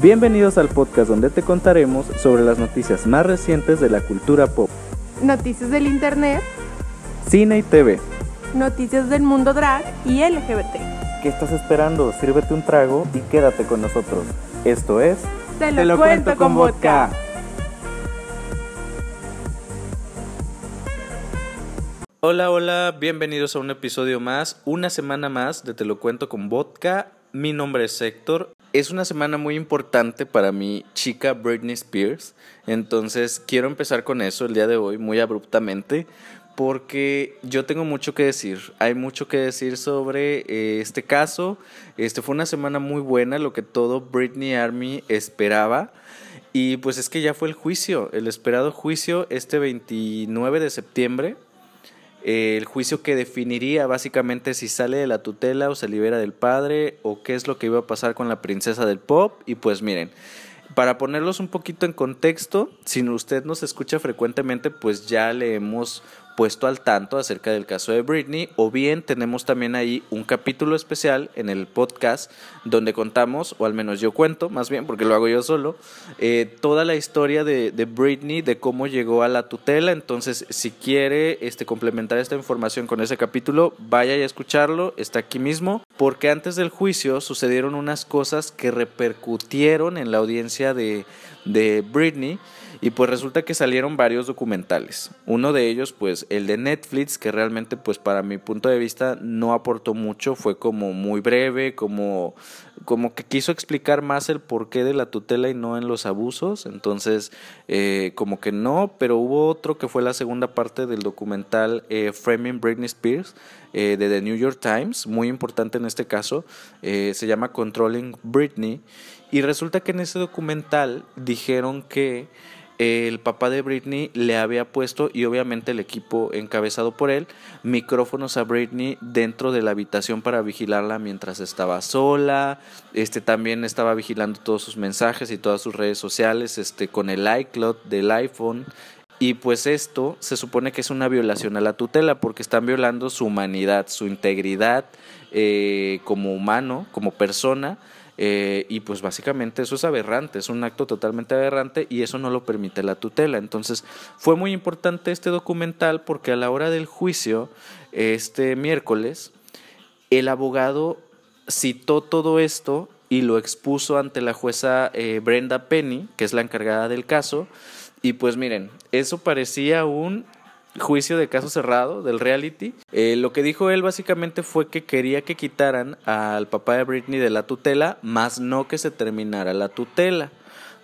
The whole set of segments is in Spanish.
Bienvenidos al podcast donde te contaremos sobre las noticias más recientes de la cultura pop, Noticias del Internet, cine y TV. noticias del mundo drag y LGBT. ¿Qué estás esperando? Sírvete un trago y quédate con nosotros. Esto es... Te lo, cuento, con vodka. Hola, hola, bienvenidos a un episodio más, una semana más de Te lo cuento con vodka. Mi nombre es Héctor. Es una semana muy importante para mi chica Britney Spears, entonces quiero empezar con eso el día de hoy muy abruptamente porque yo tengo mucho que decir. Hay mucho que decir sobre eh, este caso. Este fue una semana muy buena, lo que todo Britney Army esperaba. Y pues es que ya fue el juicio, el esperado juicio este 29 de septiembre el juicio que definiría básicamente si sale de la tutela o se libera del padre o qué es lo que iba a pasar con la princesa del pop. Y pues miren, para ponerlos un poquito en contexto, si usted nos escucha frecuentemente, pues ya le hemos puesto al tanto acerca del caso de Britney, o bien tenemos también ahí un capítulo especial en el podcast donde contamos, o al menos yo cuento, más bien porque lo hago yo solo, eh, toda la historia de, Britney, de cómo llegó a la tutela. Entonces, si quiere este, complementar esta información con ese capítulo, vaya a escucharlo, está aquí mismo, porque antes del juicio sucedieron unas cosas que repercutieron en la audiencia de Britney y pues resulta que salieron varios documentales. Uno de ellos, pues el de Netflix, que realmente pues para mi punto de vista no aportó mucho, fue como muy breve, como, como que quiso explicar más el porqué de la tutela y no en los abusos. Entonces, eh, como que no, pero hubo otro que fue la segunda parte del documental eh, Framing Britney Spears eh, de The New York Times, muy importante en este caso, se llama Controlling Britney. Y resulta que en ese documental dijeron que el papá de Britney le había puesto, y obviamente el equipo encabezado por él, micrófonos a Britney dentro de la habitación para vigilarla mientras estaba sola. Este también estaba vigilando todos sus mensajes y todas sus redes sociales, este, con el iCloud del iPhone. Y pues esto se supone que es una violación a la tutela porque están violando su humanidad, su integridad eh, como humano, como persona eh, y pues básicamente eso es aberrante, es un acto totalmente aberrante y eso no lo permite la tutela. Entonces fue muy importante este documental porque a la hora del juicio, este miércoles, el abogado citó todo esto y lo expuso ante la jueza eh, Brenda Penny, que es la encargada del caso. Y pues miren, eso parecía un juicio de caso cerrado del reality. Eh, lo que dijo él básicamente fue que quería que quitaran al papá de Britney de la tutela, más no que se terminara la tutela.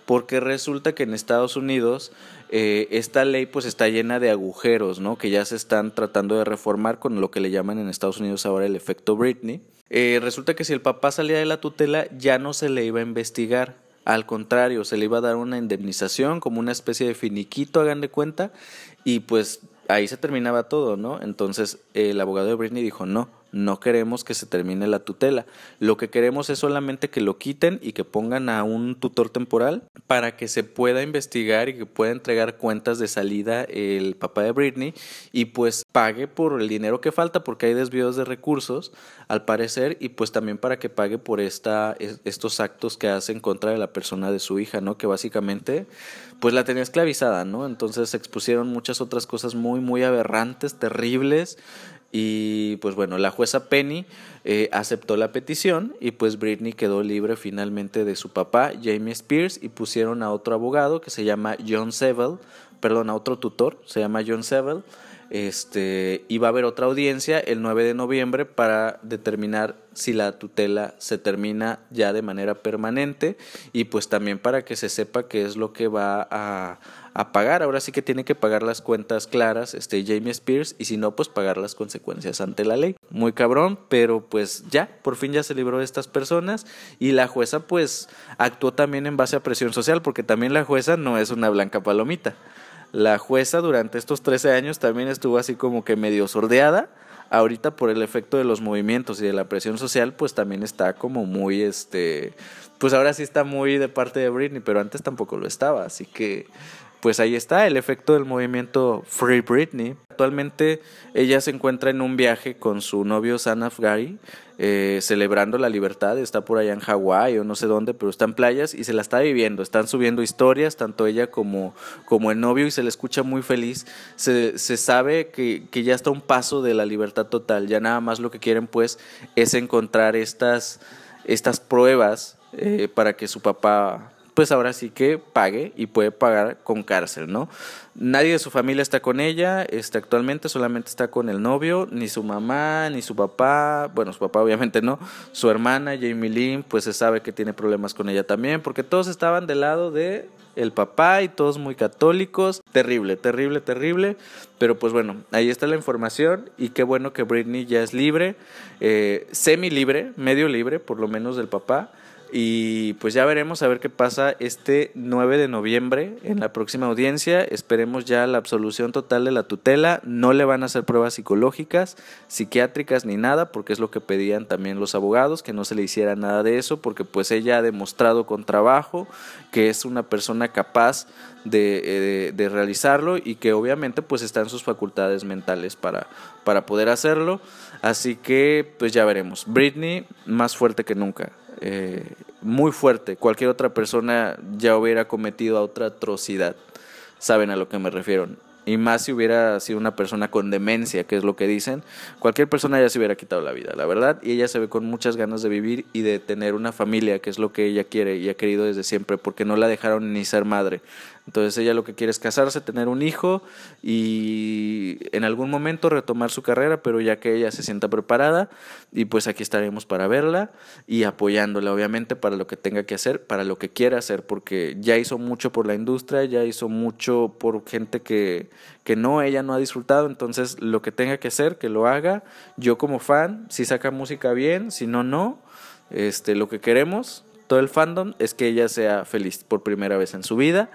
Porque resulta que en Estados Unidos eh, esta ley pues está llena de agujeros, ¿no? Que ya se están tratando de reformar con lo que le llaman en Estados Unidos ahora el efecto Britney. Eh, resulta que si el papá salía de la tutela ya no se le iba a investigar. Al contrario, se le iba a dar una indemnización como una especie de finiquito, hagan de cuenta, y pues ahí se terminaba todo, ¿no? Entonces el abogado de Britney dijo, no, no queremos que se termine la tutela. Lo que queremos es solamente que lo quiten y que pongan a un tutor temporal para que se pueda investigar y que pueda entregar cuentas de salida el papá de Britney y pues pague por el dinero que falta porque hay desvíos de recursos al parecer y pues también para que pague por esta, estos actos que hace en contra de la persona de su hija, ¿no? Que básicamente pues la tenía esclavizada, ¿no? Entonces se expusieron muchas otras cosas muy, muy aberrantes, terribles. Y pues bueno, la jueza Penny eh, aceptó la petición y pues Britney quedó libre finalmente de su papá, Jamie Spears, y pusieron a otro abogado que se llama John Seville, perdón, a otro tutor, se llama John Seville. Este, y va a haber otra audiencia el 9 de noviembre para determinar si la tutela se termina ya de manera permanente y pues también para que se sepa qué es lo que va a, a pagar. Ahora sí que tiene que pagar las cuentas claras este Jamie Spears y si no pues pagar las consecuencias ante la ley. Muy cabrón, pero pues ya, por fin ya se libró de estas personas y la jueza pues actuó también en base a presión social porque también la jueza no es una blanca palomita. La jueza durante estos 13 años también estuvo así como que medio sordeada. Ahorita por el efecto de los movimientos y de la presión social, pues también está como muy, este, pues ahora sí está muy de parte de Britney, pero antes tampoco lo estaba, así que pues ahí está el efecto del movimiento Free Britney. Actualmente ella se encuentra en un viaje con su novio Sanaf Gary, eh, celebrando la libertad, está por allá en Hawái o no sé dónde, pero está en playas y se la está viviendo, están subiendo historias, tanto ella como, como el novio, y se le escucha muy feliz. Se, sabe que, que ya está un paso de la libertad total, ya nada más lo que quieren pues es encontrar estas, estas pruebas eh, para que su papá pues ahora sí que pague y puede pagar con cárcel, ¿no? Nadie de su familia está con ella, este, actualmente solamente está con el novio, ni su mamá, ni su papá, bueno, su papá obviamente no, su hermana Jamie Lynn, pues se sabe que tiene problemas con ella también, porque todos estaban del lado de el papá y todos muy católicos, terrible, terrible, terrible, pero pues bueno, ahí está la información y qué bueno que Britney ya es libre, eh, semi libre, medio libre, por lo menos del papá. Y pues ya veremos a ver qué pasa este 9 de noviembre en la próxima audiencia. Esperemos ya la absolución total de la tutela. No le van a hacer pruebas psicológicas, psiquiátricas ni nada, porque es lo que pedían también los abogados, que no se le hiciera nada de eso, porque pues ella ha demostrado con trabajo que es una persona capaz de, eh, de, realizarlo y que obviamente pues está en sus facultades mentales para, para poder hacerlo. Así que pues ya veremos. Britney más fuerte que nunca. Eh, muy fuerte. Cualquier otra persona ya hubiera cometido otra atrocidad. Saben a lo que me refiero. Y más si hubiera sido una persona con demencia, que es lo que dicen, cualquier persona ya se hubiera quitado la vida, la verdad. Y ella se ve con muchas ganas de vivir y de tener una familia, que es lo que ella quiere y ha querido desde siempre, porque no la dejaron ni ser madre. Entonces ella lo que quiere es casarse, tener un hijo y en algún momento retomar su carrera, pero ya que ella se sienta preparada y pues aquí estaremos para verla y apoyándola obviamente para lo que tenga que hacer, para lo que quiera hacer, porque ya hizo mucho por la industria, ya hizo mucho por gente que, que no, ella no ha disfrutado, entonces lo que tenga que hacer, que lo haga. Yo como fan, si saca música bien, si no, no. Este, lo que queremos, todo el fandom, es que ella sea feliz por primera vez en su vida.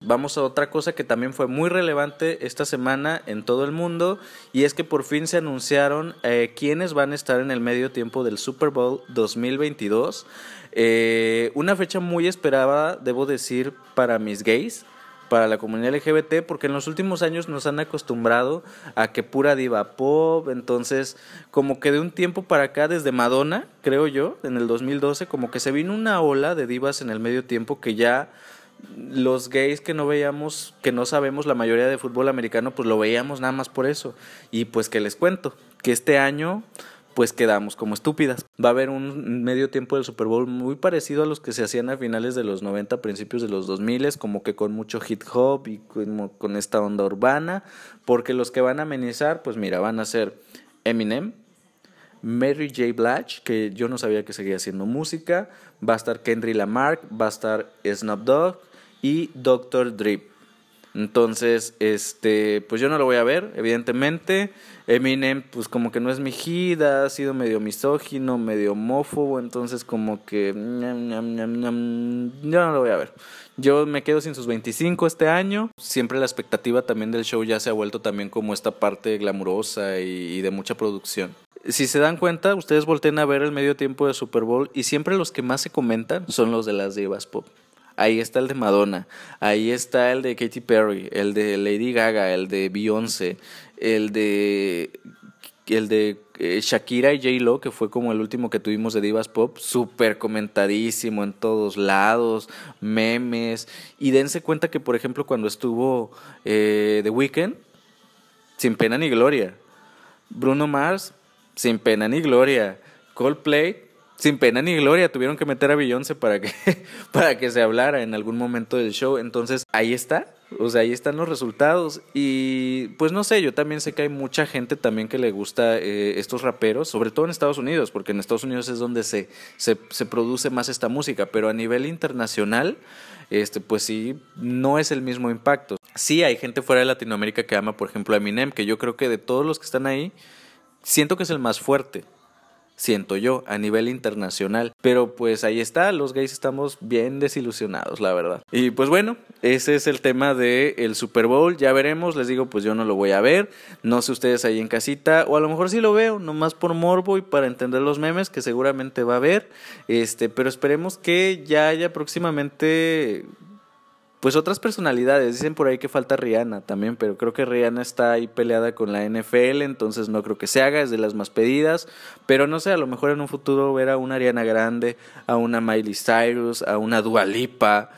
Vamos a otra cosa que también fue muy relevante esta semana en todo el mundo y es que por fin se anunciaron eh, quiénes van a estar en el medio tiempo del Super Bowl 2022. Eh, una fecha muy esperada, debo decir, para mis gays para la comunidad LGBT porque en los últimos años nos han acostumbrado a que pura diva pop, entonces como que de un tiempo para acá desde Madonna, creo yo, en el 2012, como que se vino una ola de divas en el medio tiempo que ya los gays que no veíamos, que no sabemos la mayoría de fútbol americano, pues lo veíamos nada más por eso. Y pues que les cuento, que este año pues quedamos como estúpidas. Va a haber un medio tiempo del Super Bowl muy parecido a los que se hacían a finales de los 90, principios de los 2000, como que con mucho hip hop y con, esta onda urbana, porque los que van a amenizar, pues mira, van a ser Eminem, Mary J. Blige, que yo no sabía que seguía haciendo música, va a estar Kendrick Lamar, va a estar Snoop Dogg y Dr. Drip. Entonces, este, pues yo no lo voy a ver, evidentemente. Eminem, pues como que no es mi gida, ha sido medio misógino, medio homófobo, entonces como que yo no lo voy a ver. Yo me quedo sin sus 25 este año. Siempre la expectativa también del show ya se ha vuelto también como esta parte glamurosa y, y de mucha producción. Si se dan cuenta, ustedes volteen a ver el medio tiempo de Super Bowl y siempre los que más se comentan son los de las divas pop. Ahí está el de Madonna, ahí está el de Katy Perry, el de Lady Gaga, el de Beyoncé, el de el de eh, Shakira y J Lo, que fue como el último que tuvimos de Divas Pop, súper comentadísimo en todos lados, memes. Y dense cuenta que, por ejemplo, cuando estuvo eh, The Weeknd, sin pena ni gloria. Bruno Mars, sin pena ni gloria. Coldplay, sin pena ni gloria, tuvieron que meter a Beyoncé para que, para que se hablara en algún momento del show. Entonces, ahí está. O sea, ahí están los resultados. Y pues no sé, yo también sé que hay mucha gente también que le gusta eh, estos raperos, sobre todo en Estados Unidos, porque en Estados Unidos es donde se, se, se produce más esta música. Pero a nivel internacional, este, pues sí, no es el mismo impacto. Sí, hay gente fuera de Latinoamérica que ama, por ejemplo, a Eminem, que yo creo que de todos los que están ahí, siento que es el más fuerte siento yo, a nivel internacional. Pero pues ahí está, los gays estamos bien desilusionados, la verdad. Y pues bueno, ese es el tema del el Super Bowl, ya veremos, les digo, pues yo no lo voy a ver, no sé ustedes ahí en casita, o a lo mejor sí lo veo, nomás por morbo y para entender los memes, que seguramente va a haber, este, pero esperemos que ya haya próximamente pues otras personalidades. Dicen por ahí que falta Rihanna también, pero creo que Rihanna está ahí peleada con la NFL, entonces no creo que se haga, es de las más pedidas. Pero no sé, a lo mejor en un futuro ver a una Ariana Grande, a una Miley Cyrus, a una Dua Lipa.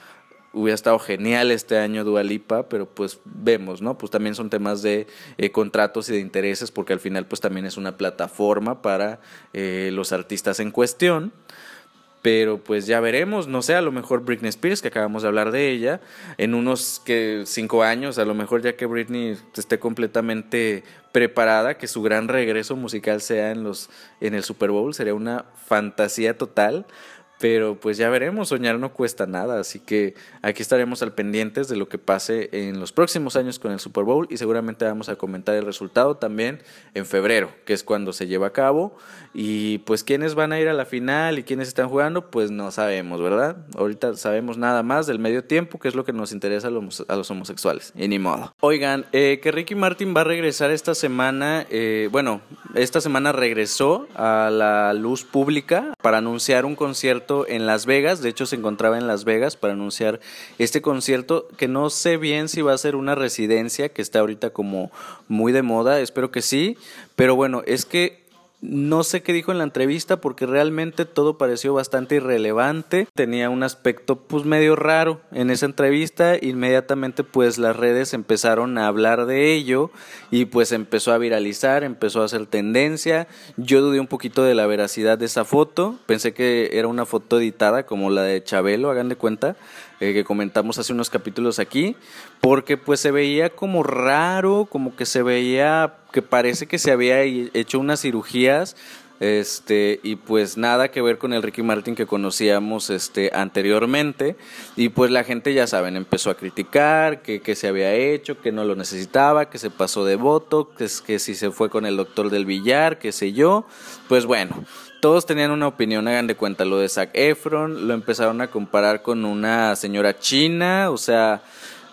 Hubiera estado genial este año Dualipa, pero pues vemos, ¿no? Pues también son temas de eh, contratos y de intereses, porque al final pues también es una plataforma para eh, los artistas en cuestión. Pero pues ya veremos, no sé, a lo mejor Britney Spears, que acabamos de hablar de ella, en unos que cinco años, a lo mejor ya que Britney esté completamente preparada, que su gran regreso musical sea en los en el Super Bowl, sería una fantasía total. Pero pues ya veremos, soñar no cuesta nada, así que aquí estaremos al pendientes de lo que pase en los próximos años con el Super Bowl y seguramente vamos a comentar el resultado también en febrero, que es cuando se lleva a cabo. Y pues quiénes van a ir a la final y quiénes están jugando, pues no sabemos, ¿verdad? Ahorita sabemos nada más del medio tiempo, que es lo que nos interesa a los, homosexuales, y ni modo. Oigan, eh, que Ricky Martin va a regresar esta semana, eh, bueno, esta semana regresó a la luz pública para anunciar un concierto en Las Vegas, de hecho se encontraba en Las Vegas para anunciar este concierto que no sé bien si va a ser una residencia que está ahorita como muy de moda, espero que sí, pero bueno, es que no sé qué dijo en la entrevista porque realmente todo pareció bastante irrelevante. Tenía un aspecto pues medio raro en esa entrevista. Inmediatamente pues las redes empezaron a hablar de ello y pues empezó a viralizar, empezó a hacer tendencia. Yo dudé un poquito de la veracidad de esa foto. Pensé que era una foto editada como la de Chabelo, hagan de cuenta. Eh, que comentamos hace unos capítulos aquí, porque pues se veía como raro, como que se veía que parece que se había hecho unas cirugías este y pues nada que ver con el Ricky Martin que conocíamos este anteriormente. Y pues la gente ya saben empezó a criticar que, que se había hecho que no lo necesitaba que se pasó de voto que, que si se fue con el doctor del billar qué sé yo. Pues bueno todos tenían una opinión, hagan de cuenta, lo de Zac Efron, lo empezaron a comparar con una señora china, o sea,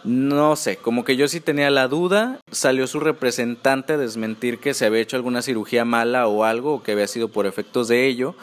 no sé, como que yo sí tenía la duda, salió su representante a desmentir que se había hecho alguna cirugía mala o algo, o que había sido por efectos de ello,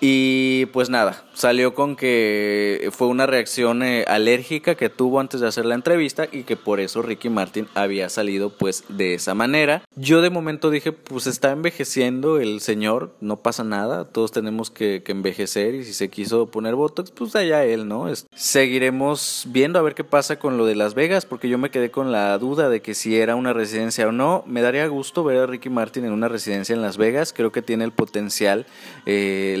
y pues nada, salió con que fue una reacción eh, alérgica que tuvo antes de hacer la entrevista y que por eso Ricky Martin había salido pues de esa manera. Yo de momento dije, pues está envejeciendo el señor, no pasa nada, todos tenemos que, envejecer y si se quiso poner Botox, pues allá él, ¿no? Seguiremos viendo a ver qué pasa con lo de Las Vegas, porque yo me quedé con la duda de que si era una residencia o no. Me daría gusto ver a Ricky Martin en una residencia en Las Vegas, creo que tiene el potencial eh,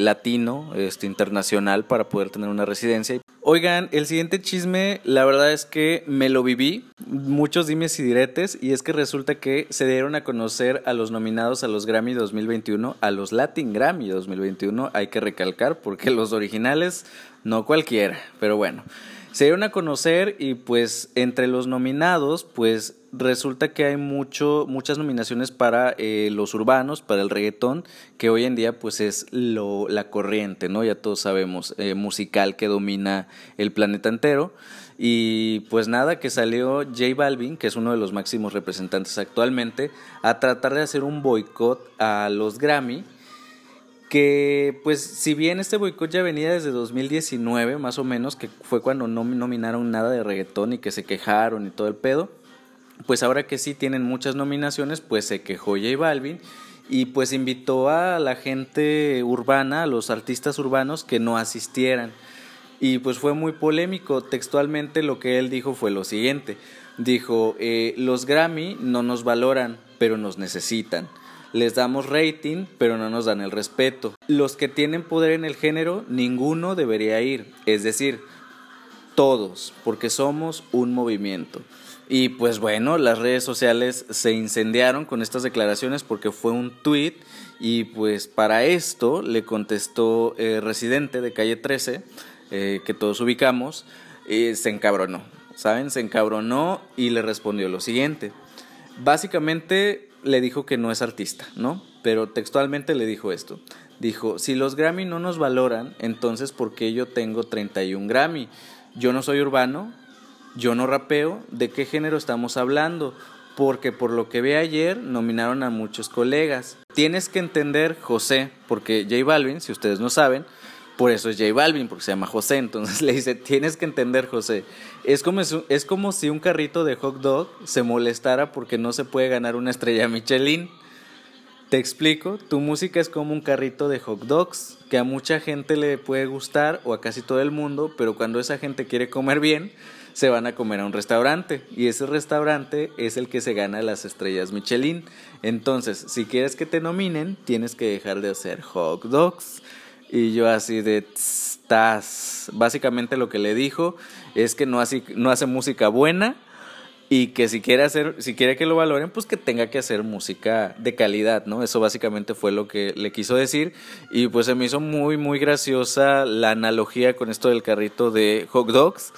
este, internacional, para poder tener una residencia. Oigan, el siguiente chisme, la verdad es que me lo viví, muchos dimes y diretes, y es que resulta que se dieron a conocer a los nominados a los Grammy 2021, a los Latin Grammy 2021, hay que recalcar, porque los originales no cualquiera, pero bueno. Se dieron a conocer y pues entre los nominados pues resulta que hay mucho, muchas nominaciones para eh, los urbanos, para el reggaetón, que hoy en día pues es lo, la corriente, ¿no? Ya todos sabemos, eh, musical que domina el planeta entero. Y pues nada, que salió J Balvin, que es uno de los máximos representantes actualmente, a tratar de hacer un boicot a los Grammy que pues si bien este boicot ya venía desde 2019 más o menos, que fue cuando no nominaron nada de reggaetón y que se quejaron y todo el pedo, pues ahora que sí tienen muchas nominaciones, pues se quejó J Balvin y pues invitó a la gente urbana, a los artistas urbanos que no asistieran. Y pues fue muy polémico, textualmente lo que él dijo fue lo siguiente, dijo, eh, los Grammy no nos valoran, pero nos necesitan les damos rating, pero no nos dan el respeto. Los que tienen poder en el género, ninguno debería ir, es decir, todos, porque somos un movimiento. Y pues bueno, las redes sociales se incendiaron con estas declaraciones porque fue un tweet y pues para esto le contestó el residente de calle 13, eh, que todos ubicamos, se encabronó, ¿saben? Se encabronó y le respondió lo siguiente. Básicamente le dijo que no es artista, ¿no? Pero textualmente le dijo esto. Dijo, si los Grammy no nos valoran, entonces ¿por qué yo tengo 31 Grammy? Yo no soy urbano, yo no rapeo, ¿de qué género estamos hablando? Porque por lo que vi ayer nominaron a muchos colegas. Tienes que entender, José, porque J Balvin, si ustedes no saben, Por eso es J Balvin, porque se llama José. Entonces le dice, tienes que entender, José. Es como, es como si un carrito de hot dog se molestara porque no se puede ganar una estrella Michelin. Te explico, tu música es como un carrito de hot dogs que a mucha gente le puede gustar o a casi todo el mundo, pero cuando esa gente quiere comer bien, se van a comer a un restaurante y ese restaurante es el que se gana las estrellas Michelin. Entonces, si quieres que te nominen, tienes que dejar de hacer hot dogs. Y yo así de estás. Básicamente lo que le dijo es que no hace, no hace música buena y que si quiere hacer, si quiere que lo valoren, pues que tenga que hacer música de calidad, ¿no? Eso básicamente fue lo que le quiso decir y pues se me hizo muy muy graciosa la analogía con esto del carrito de hot dogs.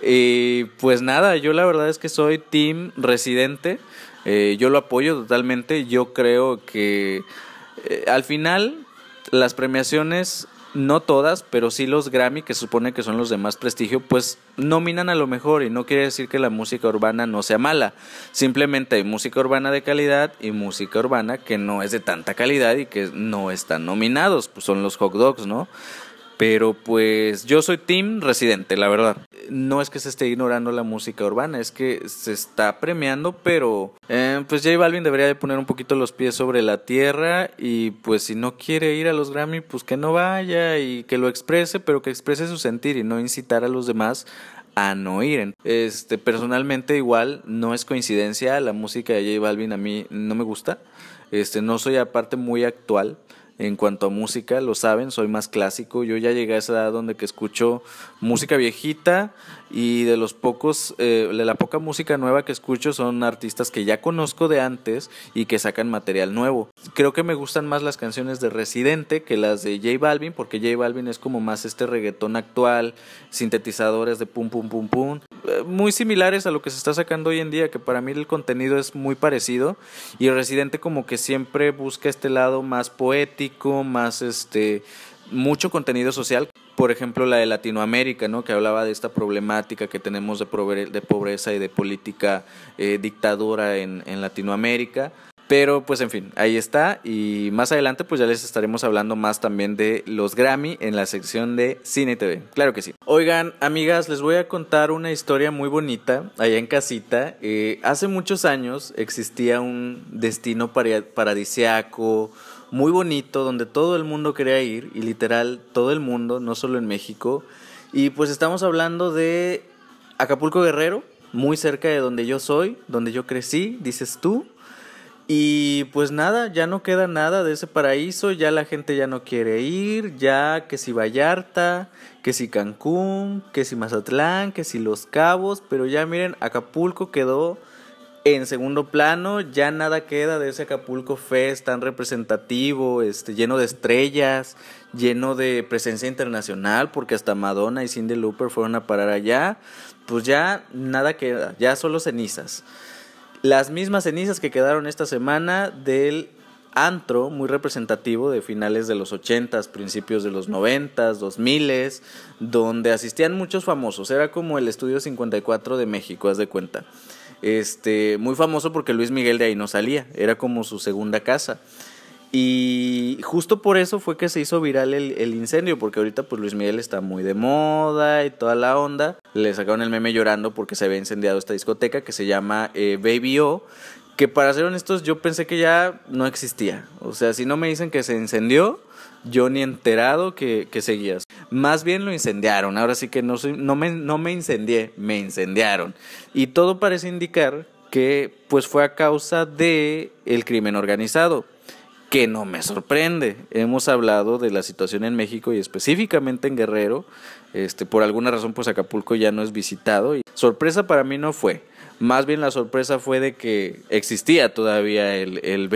Y pues nada, yo la verdad es que soy team residente, eh, yo lo apoyo totalmente, yo creo que eh, al final las premiaciones no todas, pero sí los Grammy, que supone que son los de más prestigio, pues nominan a lo mejor y no quiere decir que la música urbana no sea mala. Simplemente hay música urbana de calidad y música urbana que no es de tanta calidad y que no están nominados, pues son los hot dogs, ¿no? Pero pues yo soy team residente, la verdad. No es que se esté ignorando la música urbana, es que se está premiando, pero eh, pues J Balvin debería de poner un poquito los pies sobre la tierra y pues si no quiere ir a los Grammy, pues que no vaya y que lo exprese, pero que exprese su sentir y no incitar a los demás a no ir. Este, personalmente igual no es coincidencia, la música de J Balvin a mí no me gusta. Este, no soy aparte muy actual en cuanto a música, lo saben, soy más clásico. Yo ya llegué a esa edad donde que escucho música viejita y de los pocos, eh, de la poca música nueva que escucho son artistas que ya conozco de antes y que sacan material nuevo. Creo que me gustan más las canciones de Residente que las de J Balvin, porque J Balvin es como más este reggaetón actual, sintetizadores de pum pum pum pum, eh, muy similares a lo que se está sacando hoy en día, que para mí el contenido es muy parecido y Residente como que siempre busca este lado más poético, más este mucho contenido social por ejemplo, la de Latinoamérica, ¿no? que hablaba de esta problemática que tenemos de, pobreza y de política eh, dictadura en, en Latinoamérica. Pero pues en fin, ahí está y más adelante pues ya les estaremos hablando más también de los Grammy en la sección de Cine y TV. Claro que sí. Oigan, amigas, les voy a contar una historia muy bonita allá en casita. Eh, hace muchos años existía un destino paradisiaco, muy bonito, donde todo el mundo quería ir, y literal todo el mundo, no solo en México. Y pues estamos hablando de Acapulco Guerrero, muy cerca de donde yo soy, donde yo crecí, dices tú. Y pues nada, ya no queda nada de ese paraíso, ya la gente ya no quiere ir, ya que si Vallarta, que si Cancún, que si Mazatlán, que si Los Cabos, pero ya miren, Acapulco quedó en segundo plano, ya nada queda de ese Acapulco Fest tan representativo, este, lleno de estrellas, lleno de presencia internacional, porque hasta Madonna y Cindy Lauper fueron a parar allá. Pues ya nada queda, ya solo cenizas. Las mismas cenizas que quedaron esta semana del antro muy representativo de finales de los 80s, principios de los 90s, 2000s, donde asistían muchos famosos. Era como el Estudio 54 de México, haz de cuenta este, muy famoso porque Luis Miguel de ahí no salía, era como su segunda casa. Y justo por eso fue que se hizo viral el, incendio, porque ahorita pues Luis Miguel está muy de moda y toda la onda. Le sacaron el meme llorando porque se había incendiado esta discoteca que se llama eh, Baby O, que para ser honestos yo pensé que ya no existía. O sea, si no me dicen que se incendió, yo ni enterado que, seguías. Más bien lo incendiaron. Ahora sí que no, no, me, no me incendié, me incendiaron. Y todo parece indicar que pues fue a causa de el crimen organizado que no me sorprende. Hemos hablado de la situación en México y específicamente en Guerrero. Este, por alguna razón, pues Acapulco ya no es visitado. Y sorpresa para mí no fue. Más bien la sorpresa fue de que existía todavía el, el.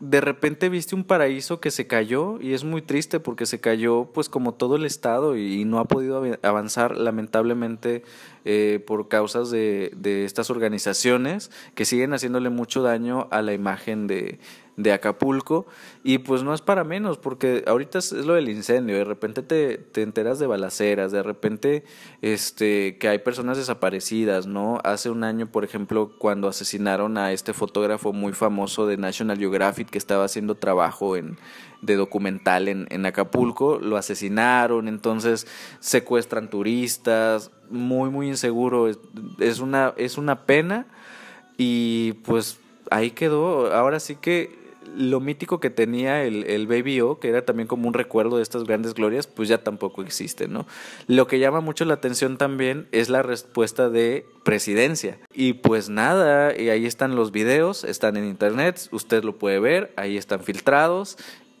De repente viste un paraíso que se cayó y es muy triste porque se cayó pues como todo el estado y, no ha podido avanzar lamentablemente eh, por causas de, de estas organizaciones que siguen haciéndole mucho daño a la imagen de, de Acapulco y pues no es para menos porque ahorita es, lo del incendio, de repente te, te, enteras de balaceras, de repente este que hay personas desaparecidas, ¿no? Hace un año, por ejemplo, cuando asesinaron a este fotógrafo muy famoso de National Geographic que estaba haciendo trabajo en de documental en, en Acapulco, lo asesinaron, entonces secuestran turistas, muy muy inseguro, es, una es una pena y pues ahí quedó. Ahora sí que lo mítico que tenía el, el que era también como un recuerdo de estas grandes glorias, pues ya tampoco existe, ¿no? Lo que llama mucho la atención también es la respuesta de presidencia. Y pues nada, y ahí están los videos, están en internet, usted lo puede ver, ahí están filtrados.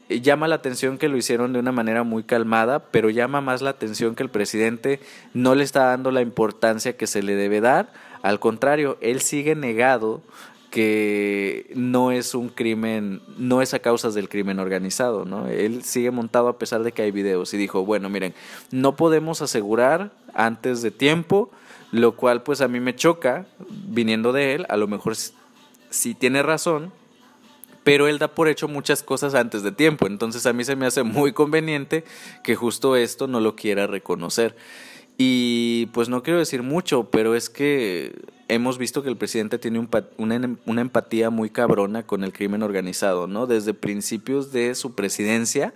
Llama la atención que lo hicieron de una manera muy calmada, pero llama más la atención que el presidente no le está dando la importancia que se le debe dar. Al contrario, él sigue negado que no es un crimen, no es a causas del crimen organizado, ¿no? Él sigue montado a pesar de que hay videos y dijo, bueno, miren, no podemos asegurar antes de tiempo, lo cual pues a mí me choca viniendo de él, a lo mejor sí tiene razón, pero él da por hecho muchas cosas antes de tiempo, entonces a mí se me hace muy conveniente que justo esto no lo quiera reconocer. Y pues no quiero decir mucho, pero es que hemos visto que el presidente tiene una, una, empatía muy cabrona con el crimen organizado, ¿no? Desde principios de su presidencia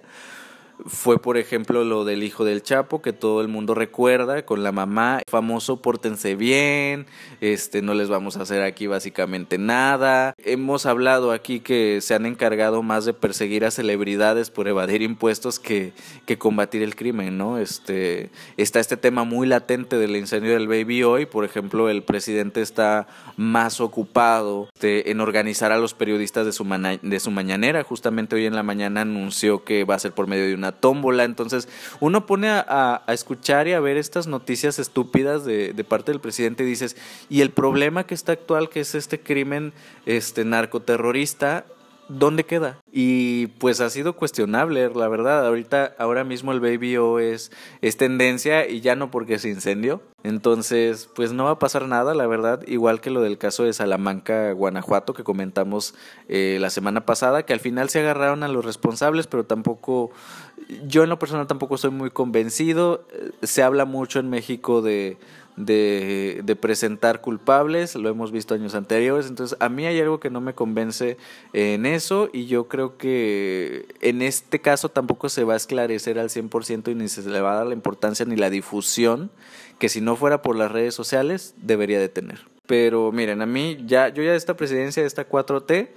fue, por ejemplo, lo del hijo del Chapo, que todo el mundo recuerda, con la mamá, famoso pórtense bien, este, no les vamos a hacer aquí básicamente nada. Hemos hablado aquí que se han encargado más de perseguir a celebridades por evadir impuestos que, que combatir el crimen, ¿no? Este, está este tema muy latente del incendio del Baby hoy, por ejemplo, el presidente está más ocupado este, en organizar a los periodistas de su, de su mañanera, justamente hoy en la mañana anunció que va a ser por medio de una tómbola. Entonces, uno pone a, escuchar y a ver estas noticias estúpidas de, parte del presidente y dices, y el problema que está actual, que es este crimen este, narcoterrorista, ¿dónde queda? Y pues ha sido cuestionable, la verdad. Ahorita, ahora mismo el Baby O es, es tendencia y ya no porque se incendió. Entonces, pues no va a pasar nada, la verdad. Igual que lo del caso de Salamanca, Guanajuato, que comentamos eh, la semana pasada, que al final se agarraron a los responsables, pero tampoco, yo en lo personal tampoco estoy muy convencido. Se habla mucho en México de de, de, presentar culpables, lo hemos visto años anteriores, entonces a mí hay algo que no me convence en eso y yo creo que en este caso tampoco se va a esclarecer al 100% y ni se le va a dar la importancia ni la difusión que si no fuera por las redes sociales debería de tener. Pero miren, a mí ya, yo ya de esta presidencia, de esta 4T,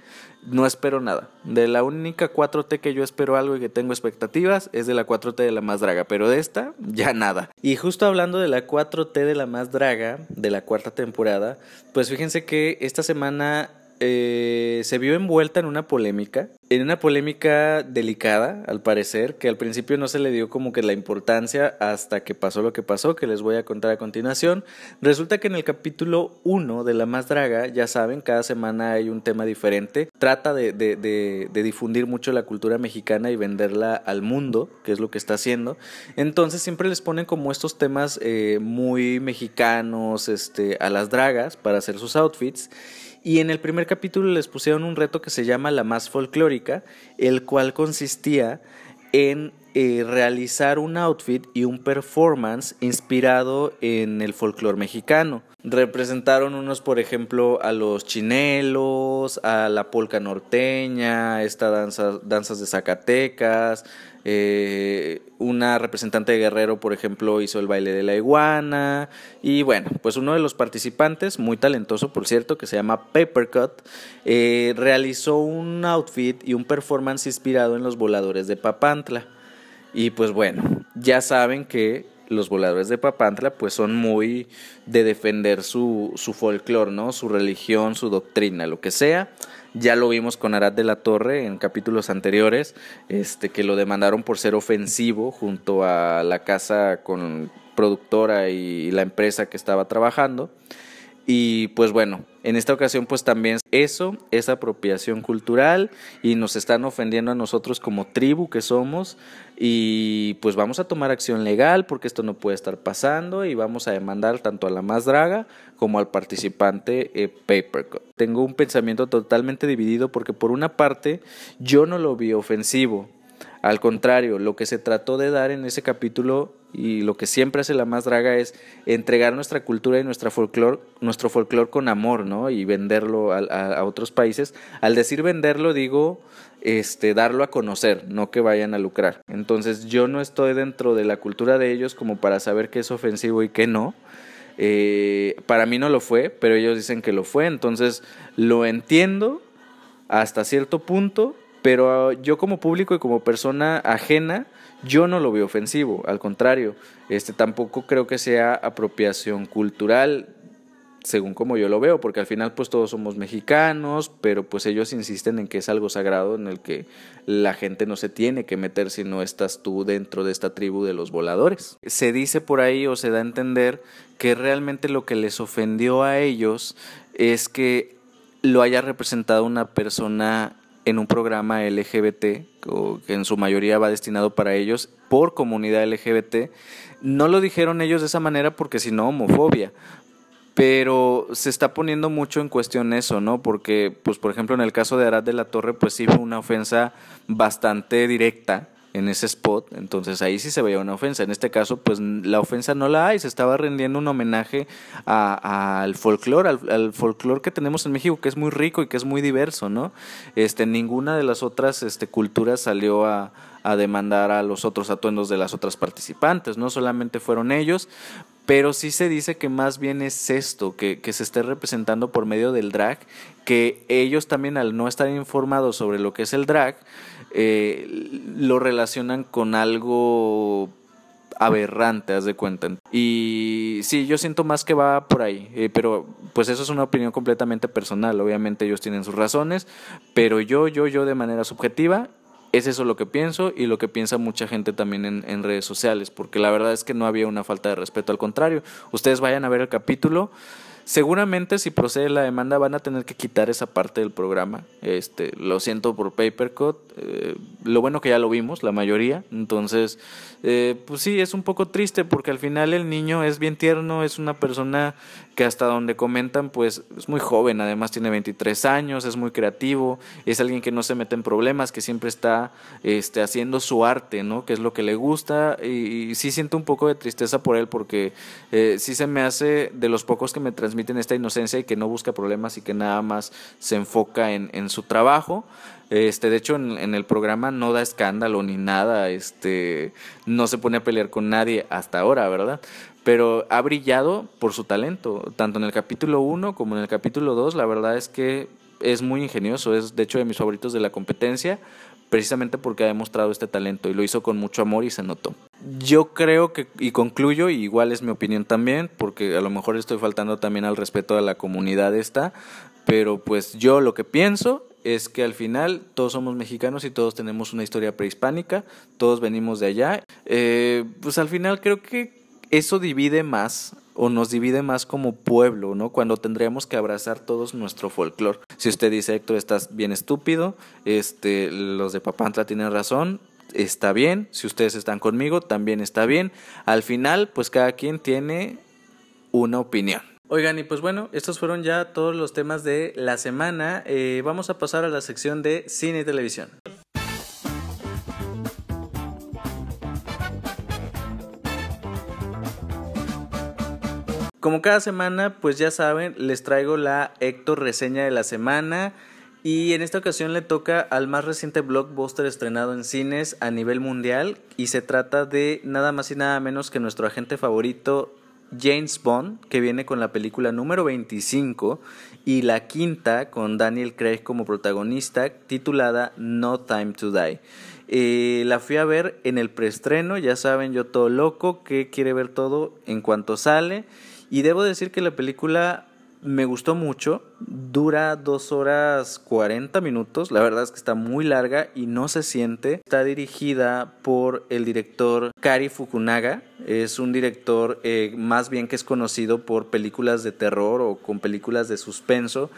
no espero nada. De la única 4T que yo espero algo y que tengo expectativas es de la 4T de la más draga, pero de esta ya nada. Y justo hablando de la 4T de la más draga, de la cuarta temporada, pues fíjense que esta semana eh, se vio envuelta en una polémica, en una polémica delicada, al parecer, que al principio no se le dio como que la importancia hasta que pasó lo que pasó, que les voy a contar a continuación. Resulta que en el capítulo 1 de La Más Draga, ya saben, cada semana hay un tema diferente, trata de, difundir mucho la cultura mexicana y venderla al mundo, que es lo que está haciendo. Entonces siempre les ponen como estos temas eh, muy mexicanos este, a las dragas para hacer sus outfits. Y en el primer capítulo les pusieron un reto que se llama La más folclórica, el cual consistía en eh, realizar un outfit y un performance inspirado en el folclore mexicano. Representaron unos, por ejemplo, a los chinelos, a la polca norteña, esta danza, danzas de Zacatecas, eh, una representante de Guerrero, por ejemplo, hizo el baile de la iguana. Y bueno, pues uno de los participantes, muy talentoso por cierto, que se llama Papercut, eh, realizó un outfit y un performance inspirado en los voladores de Papantla. Y pues bueno, ya saben que los voladores de Papantla pues son muy de defender su, su folclore, ¿no? Su religión, su doctrina, lo que sea. Ya lo vimos con Arad de la Torre en capítulos anteriores, este, que lo demandaron por ser ofensivo junto a la casa con productora y la empresa que estaba trabajando. Y pues bueno, en esta ocasión pues también eso es apropiación cultural y nos están ofendiendo a nosotros como tribu que somos y pues vamos a tomar acción legal porque esto no puede estar pasando y vamos a demandar tanto a la más draga como al participante eh, Papercut. Tengo un pensamiento totalmente dividido porque por una parte yo no lo vi ofensivo, al contrario, lo que se trató de dar en ese capítulo y lo que siempre hace la más draga es entregar nuestra cultura y nuestra folclor, nuestro folclore con amor, ¿no? Y venderlo a, a, otros países. Al decir venderlo, digo este, darlo a conocer, no que vayan a lucrar. Entonces yo no estoy dentro de la cultura de ellos como para saber qué es ofensivo y qué no. Eh, para mí no lo fue, pero ellos dicen que lo fue, entonces lo entiendo hasta cierto punto, pero yo como público y como persona ajena, yo no lo veo ofensivo, al contrario, este tampoco creo que sea apropiación cultural según como yo lo veo, porque al final pues todos somos mexicanos, pero pues ellos insisten en que es algo sagrado en el que la gente no se tiene que meter si no estás tú dentro de esta tribu de los voladores. Se dice por ahí o se da a entender que realmente lo que les ofendió a ellos es que lo haya representado una persona en un programa LGBT, que en su mayoría va destinado para ellos, por comunidad LGBT. No lo dijeron ellos de esa manera porque si no, homofobia. Pero se está poniendo mucho en cuestión eso, ¿no? Porque, pues, por ejemplo, en el caso de Arad de la Torre, pues sí fue una ofensa bastante directa en ese spot, entonces ahí sí se veía una ofensa. En este caso, pues la ofensa no la hay, se estaba rendiendo un homenaje al folclore, al, al folclore que tenemos en México, que es muy rico y que es muy diverso, ¿no? Este, ninguna de las otras este, culturas salió a, a demandar a los otros atuendos de las otras participantes, no solamente fueron ellos, pero sí se dice que más bien es esto, que, que, se esté representando por medio del drag, que ellos también al no estar informados sobre lo que es el drag, eh, lo relacionan con algo aberrante, haz de cuenta. Y sí, yo siento más que va por ahí, eh, pero pues eso es una opinión completamente personal, obviamente ellos tienen sus razones, pero yo, yo, yo de manera subjetiva, es eso lo que pienso y lo que piensa mucha gente también en, en redes sociales, porque la verdad es que no había una falta de respeto, al contrario, ustedes vayan a ver el capítulo. Seguramente si procede la demanda van a tener que quitar esa parte del programa. Este, lo siento por Papercut. Eh, lo bueno que ya lo vimos, la mayoría. Entonces, eh, pues sí, es un poco triste porque al final el niño es bien tierno, es una persona que hasta donde comentan, pues es muy joven, además tiene 23 años, es muy creativo, es alguien que no se mete en problemas, que siempre está este, haciendo su arte, ¿no? Que es lo que le gusta y, y sí siento un poco de tristeza por él porque eh, sí se me hace de los pocos que me transmiten esta inocencia y que no busca problemas y que nada más se enfoca en, en su trabajo. Este, de hecho, en, el programa no da escándalo ni nada, este, no se pone a pelear con nadie hasta ahora, ¿verdad? Pero ha brillado por su talento, tanto en el capítulo 1 como en el capítulo 2, la verdad es que es muy ingenioso, es de hecho de mis favoritos de la competencia, precisamente porque ha demostrado este talento y lo hizo con mucho amor y se notó. Yo creo que, y concluyo, y igual es mi opinión también, porque a lo mejor estoy faltando también al respeto a la comunidad esta, pero pues yo lo que pienso es que al final todos somos mexicanos y todos tenemos una historia prehispánica, todos venimos de allá. Eh, pues al final creo que eso divide más o nos divide más como pueblo, ¿no? Cuando tendríamos que abrazar todos nuestro folclore. Si usted dice, Héctor, estás bien estúpido, este, los de Papantla tienen razón, está bien. Si ustedes están conmigo, también está bien. Al final, pues cada quien tiene una opinión. Oigan, y pues bueno, estos fueron ya todos los temas de la semana. Eh, vamos a pasar a la sección de cine y televisión. Como cada semana, pues ya saben, les traigo la Héctor reseña de la semana. Y en esta ocasión le toca al más reciente blockbuster estrenado en cines a nivel mundial. Y se trata de nada más y nada menos que nuestro agente favorito, James Bond, que viene con la película número 25 y la quinta con Daniel Craig como protagonista, titulada No Time to Die. Eh, la fui a ver en el preestreno, ya saben, yo todo loco, que quiere ver todo en cuanto sale. Y debo decir que la película me gustó mucho. Dura dos horas 40 minutos. La verdad es que está muy larga y no se siente. Está dirigida por el director Kari Fukunaga. Es un director eh, más bien que es conocido por películas de terror o con películas de suspenso.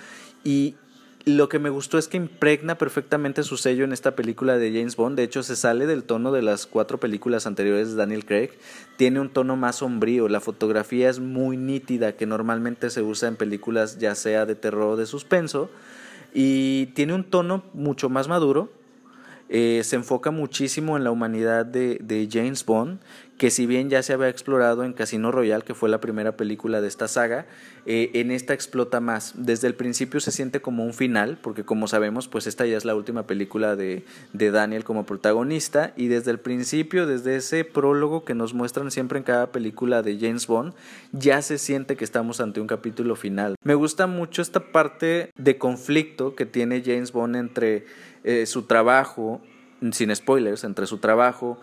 Y lo que me gustó es que impregna perfectamente su sello en esta película de James Bond. De hecho, se sale del tono de las cuatro películas anteriores de Daniel Craig. Tiene un tono más sombrío. La fotografía es muy nítida, que normalmente se usa en películas ya sea de terror o de suspenso. Y tiene un tono mucho más maduro. Eh, se enfoca muchísimo en la humanidad de, de James Bond que si bien ya se había explorado en Casino Royale, que fue la primera película de esta saga, eh, en esta explota más. Desde el principio se siente como un final, porque como sabemos, pues esta ya es la última película de, de Daniel como protagonista, y desde el principio, desde ese prólogo que nos muestran siempre en cada película de James Bond, ya se siente que estamos ante un capítulo final. Me gusta mucho esta parte de conflicto que tiene James Bond entre eh, su trabajo, sin spoilers, entre su trabajo,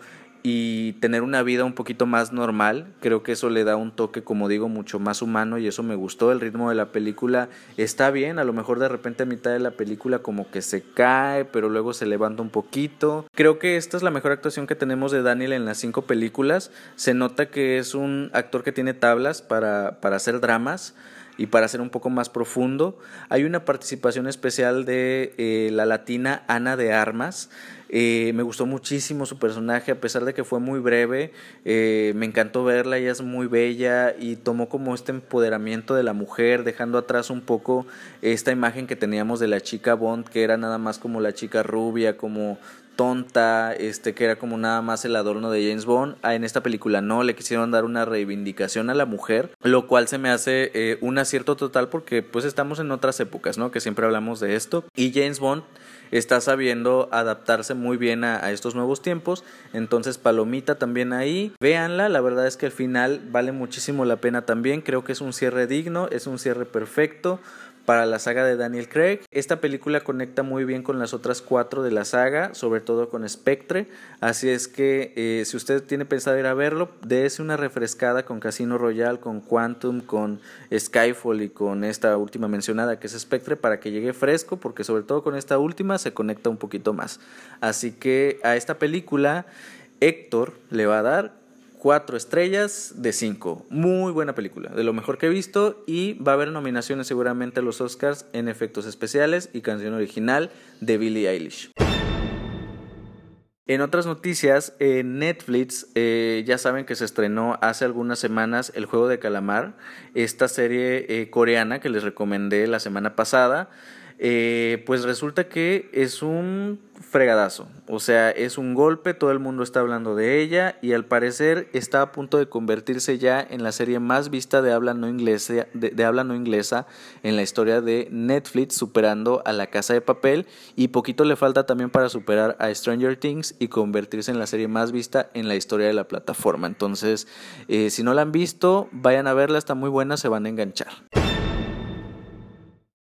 y tener una vida un poquito más normal. Creo que eso le da un toque, como digo, mucho más humano y eso me gustó. El ritmo de la película está bien, a lo mejor de repente a mitad de la película como que se cae, pero luego se levanta un poquito. Creo que esta es la mejor actuación que tenemos de Daniel en las cinco películas. Se nota que es un actor que tiene tablas para, para hacer dramas y para ser un poco más profundo. Hay una participación especial de eh, la latina Ana de Armas. Eh, me gustó muchísimo su personaje, a pesar de que fue muy breve. Eh, me encantó verla, ella es muy bella y tomó como este empoderamiento de la mujer, dejando atrás un poco esta imagen que teníamos de la chica Bond, que era nada más como la chica rubia, como tonta, este que era como nada más el adorno de James Bond. Ah, en esta película no, le quisieron dar una reivindicación a la mujer, lo cual se me hace eh, un acierto total porque pues estamos en otras épocas, ¿no? Que siempre hablamos de esto. Y James Bond está sabiendo adaptarse muy bien a, estos nuevos tiempos. Entonces, Palomita también ahí. Véanla, la verdad es que al final vale muchísimo la pena también. Creo que es un cierre digno, es un cierre perfecto para la saga de Daniel Craig. Esta película conecta muy bien con las otras cuatro de la saga, sobre todo con Spectre. Así es que eh, si usted tiene pensado ir a verlo, dése una refrescada con Casino Royale, con Quantum, con Skyfall y con esta última mencionada que es Spectre para que llegue fresco, porque sobre todo con esta última se conecta un poquito más. Así que a esta película Héctor le va a dar cuatro estrellas de cinco. Muy buena película, de lo mejor que he visto y va a haber nominaciones seguramente a los Oscars en efectos especiales y canción original de Billie Eilish. En otras noticias, en Netflix eh, ya saben que se estrenó hace algunas semanas El Juego de Calamar, esta serie eh, coreana que les recomendé la semana pasada. Eh, pues resulta que es un fregadazo, o sea, es un golpe, todo el mundo está hablando de ella y al parecer está a punto de convertirse ya en la serie más vista de habla no inglesa, de, habla no inglesa en la historia de Netflix, superando a La Casa de Papel y poquito le falta también para superar a Stranger Things y convertirse en la serie más vista en la historia de la plataforma. Entonces, eh, si no la han visto, vayan a verla, está muy buena, se van a enganchar.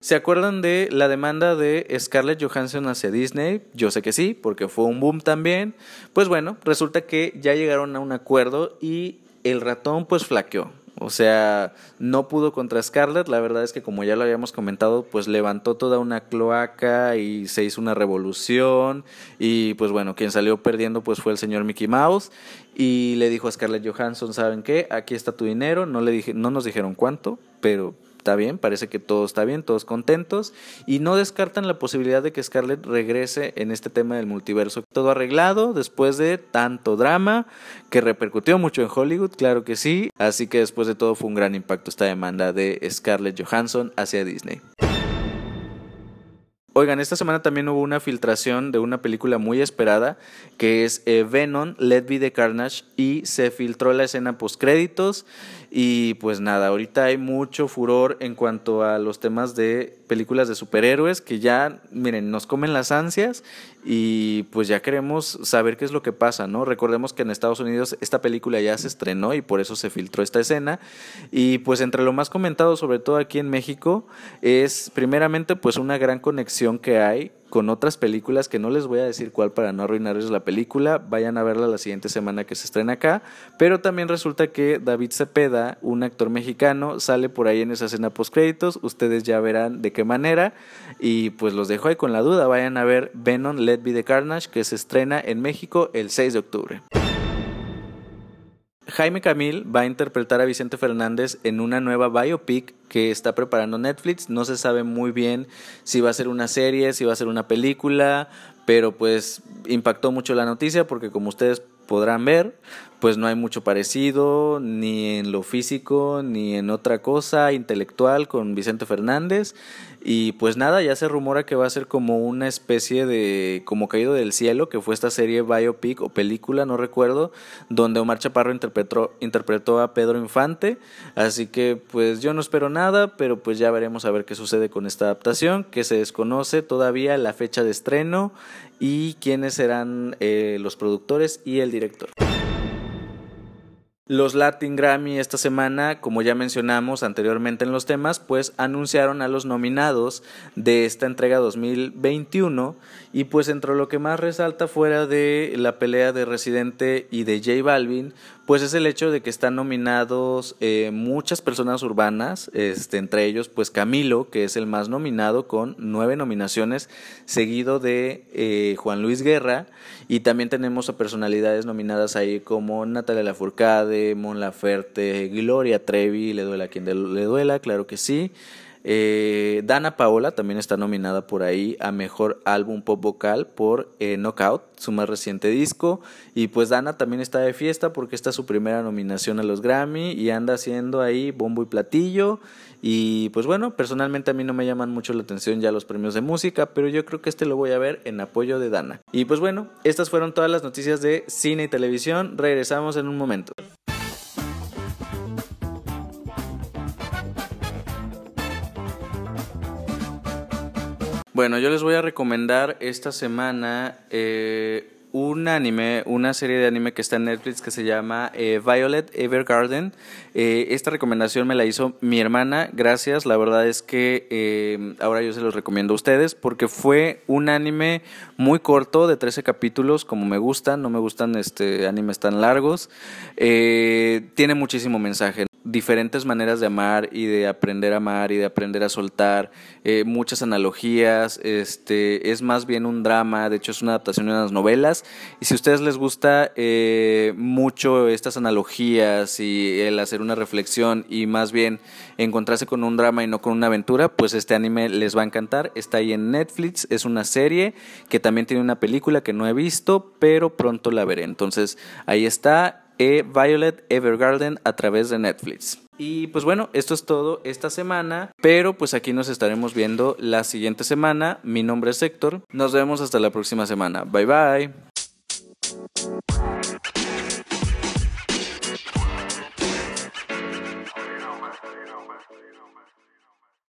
¿Se acuerdan de la demanda de Scarlett Johansson hacia Disney? Yo sé que sí, porque fue un boom también. Pues bueno, resulta que ya llegaron a un acuerdo y el ratón pues flaqueó. O sea, no pudo contra Scarlett. La verdad es que como ya lo habíamos comentado, pues levantó toda una cloaca y se hizo una revolución. Y pues bueno, quien salió perdiendo pues fue el señor Mickey Mouse. Y le dijo a Scarlett Johansson, ¿saben qué? Aquí está tu dinero. No, le dije, no nos dijeron cuánto, pero está bien, parece que todo está bien, todos contentos y no descartan la posibilidad de que Scarlett regrese en este tema del multiverso. Todo arreglado después de tanto drama que repercutió mucho en Hollywood, claro que sí, así que después de todo fue un gran impacto esta demanda de Scarlett Johansson hacia Disney. Oigan, esta semana también hubo una filtración de una película muy esperada que es eh, Venom, Let Be the Carnage y se filtró la escena post créditos y pues nada, ahorita hay mucho furor en cuanto a los temas de películas de superhéroes que ya, miren, nos comen las ansias y pues ya queremos saber qué es lo que pasa, ¿no? Recordemos que en Estados Unidos esta película ya se estrenó y por eso se filtró esta escena y pues entre lo más comentado, sobre todo aquí en México, es primeramente pues una gran conexión que hay con otras películas que no les voy a decir cuál para no arruinarles la película. Vayan a verla la siguiente semana que se estrena acá. Pero también resulta que David Cepeda, un actor mexicano, sale por ahí en esa escena post créditos. Ustedes ya verán de qué manera. Y pues los dejo ahí con la duda. Vayan a ver Venom Let Be the Carnage que se estrena en México el 6 de octubre. Jaime Camil va a interpretar a Vicente Fernández en una nueva biopic que está preparando Netflix. No se sabe muy bien si va a ser una serie, si va a ser una película, pero pues impactó mucho la noticia porque como ustedes podrán ver, pues no hay mucho parecido ni en lo físico ni en otra cosa intelectual con Vicente Fernández y pues nada, ya se rumora que va a ser como una especie de como caído del cielo, que fue esta serie biopic o película, no recuerdo, donde Omar Chaparro interpretó, interpretó a Pedro Infante, así que pues yo no espero nada, pero pues ya veremos a ver qué sucede con esta adaptación, que se desconoce todavía la fecha de estreno y quiénes serán eh, los productores y el director. Los Latin Grammy esta semana, como ya mencionamos anteriormente en los temas, pues anunciaron a los nominados de esta entrega 2021 y pues entre lo que más resalta fuera de la pelea de Residente y de J Balvin, pues es el hecho de que están nominados eh, muchas personas urbanas, este, entre ellos pues Camilo, que es el más nominado con nueve nominaciones, seguido de eh, Juan Luis Guerra, y también tenemos a personalidades nominadas ahí como Natalia Lafourcade, Mon Laferte, Gloria Trevi, le duela a quien le duela, claro que sí. Eh, Dana Paola también está nominada por ahí a Mejor Álbum Pop Vocal por eh, Knockout, su más reciente disco. Y pues Dana también está de fiesta porque esta es su primera nominación a los Grammy y anda haciendo ahí bombo y platillo. Y pues bueno, personalmente a mí no me llaman mucho la atención ya los premios de música, pero yo creo que este lo voy a ver en apoyo de Dana. Y pues bueno, estas fueron todas las noticias de cine y televisión. Regresamos en un momento. Bueno, yo les voy a recomendar esta semana eh, un anime, una serie de anime que está en Netflix que se llama eh, Violet Evergarden. Eh, esta recomendación me la hizo mi hermana, gracias. La verdad es que ahora yo se los recomiendo a ustedes porque fue un anime muy corto de 13 capítulos, como me gustan, no me gustan este animes tan largos. tiene muchísimo mensaje diferentes maneras de amar y de aprender a amar y de aprender a soltar, eh, muchas analogías, este, es más bien un drama, de hecho es una adaptación de unas novelas, y si a ustedes les gusta eh, mucho estas analogías y el hacer una reflexión y más bien encontrarse con un drama y no con una aventura, pues este anime les va a encantar, está ahí en Netflix, es una serie que también tiene una película que no he visto, pero pronto la veré, entonces ahí está, e Violet Evergarden a través de Netflix. Y pues bueno, esto es todo esta semana, pero pues aquí nos estaremos viendo la siguiente semana. Mi nombre es Héctor, nos vemos hasta la próxima semana. Bye bye.